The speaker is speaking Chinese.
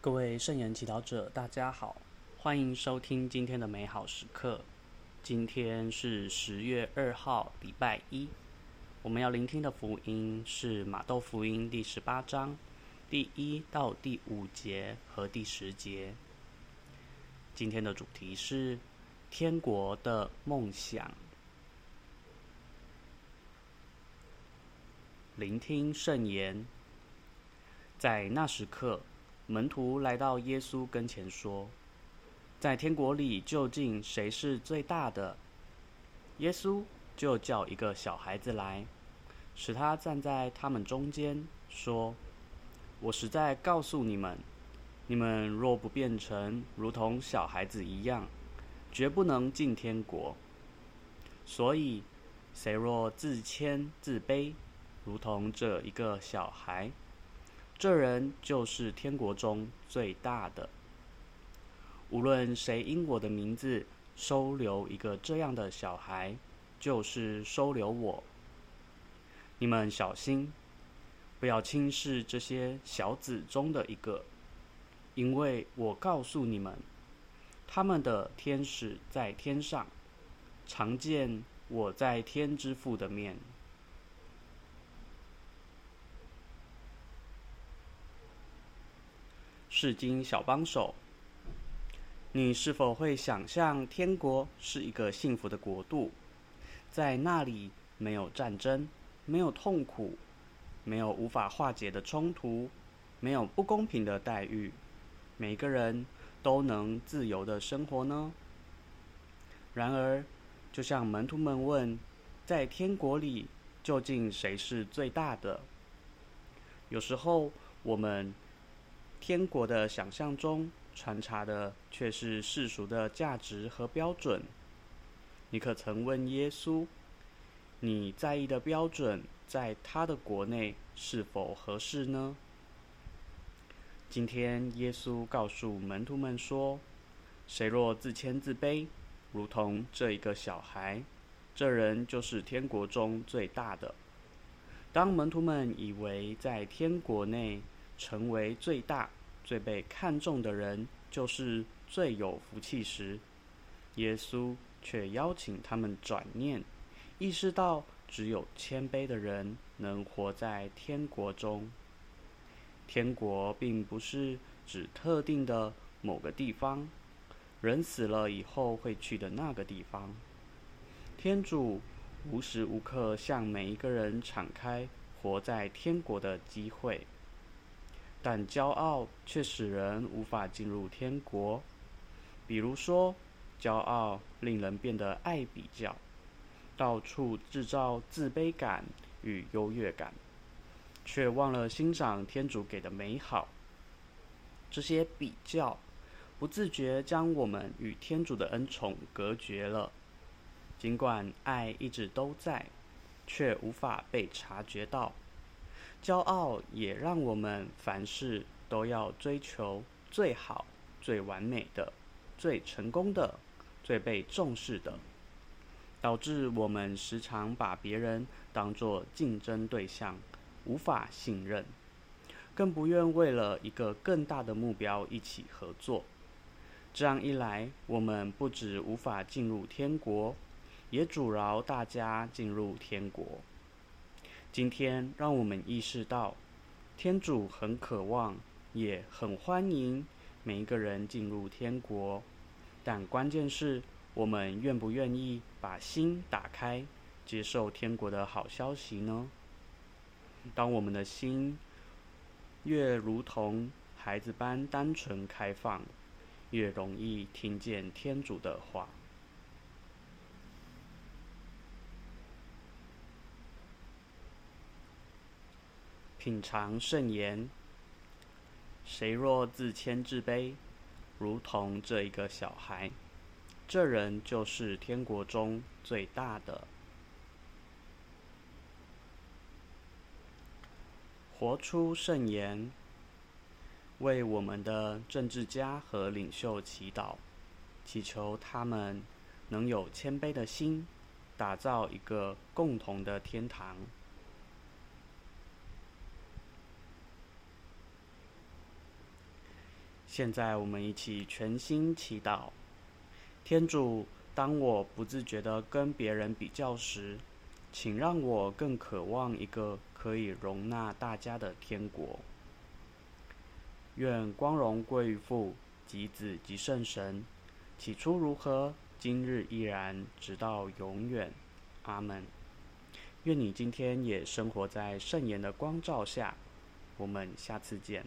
各位圣言祈祷者，大家好，欢迎收听今天的美好时刻。今天是十月二号，礼拜一。我们要聆听的福音是马窦福音第十八章第一到第五节和第十节。今天的主题是天国的梦想。聆听圣言，在那时刻。门徒来到耶稣跟前说：“在天国里，究竟谁是最大的？”耶稣就叫一个小孩子来，使他站在他们中间，说：“我实在告诉你们，你们若不变成如同小孩子一样，绝不能进天国。所以，谁若自谦自卑，如同这一个小孩。”这人就是天国中最大的。无论谁因我的名字收留一个这样的小孩，就是收留我。你们小心，不要轻视这些小子中的一个，因为我告诉你们，他们的天使在天上，常见我在天之父的面。世经小帮手，你是否会想象天国是一个幸福的国度，在那里没有战争，没有痛苦，没有无法化解的冲突，没有不公平的待遇，每个人都能自由的生活呢？然而，就像门徒们问，在天国里究竟谁是最大的？有时候我们。天国的想象中穿插的却是世俗的价值和标准。你可曾问耶稣，你在意的标准在他的国内是否合适呢？今天耶稣告诉门徒们说：“谁若自谦自卑，如同这一个小孩，这人就是天国中最大的。”当门徒们以为在天国内，成为最大、最被看重的人，就是最有福气时，耶稣却邀请他们转念，意识到只有谦卑的人能活在天国中。天国并不是指特定的某个地方，人死了以后会去的那个地方。天主无时无刻向每一个人敞开活在天国的机会。但骄傲却使人无法进入天国。比如说，骄傲令人变得爱比较，到处制造自卑感与优越感，却忘了欣赏天主给的美好。这些比较不自觉将我们与天主的恩宠隔绝了。尽管爱一直都在，却无法被察觉到。骄傲也让我们凡事都要追求最好、最完美的、最成功的、最被重视的，导致我们时常把别人当作竞争对象，无法信任，更不愿为了一个更大的目标一起合作。这样一来，我们不只无法进入天国，也阻挠大家进入天国。今天，让我们意识到，天主很渴望，也很欢迎每一个人进入天国，但关键是我们愿不愿意把心打开，接受天国的好消息呢？当我们的心越如同孩子般单纯开放，越容易听见天主的话。品尝圣言。谁若自谦自卑，如同这一个小孩，这人就是天国中最大的。活出圣言，为我们的政治家和领袖祈祷，祈求他们能有谦卑的心，打造一个共同的天堂。现在我们一起全心祈祷，天主，当我不自觉的跟别人比较时，请让我更渴望一个可以容纳大家的天国。愿光荣归于父、及子、及圣神。起初如何，今日依然，直到永远。阿门。愿你今天也生活在圣言的光照下。我们下次见。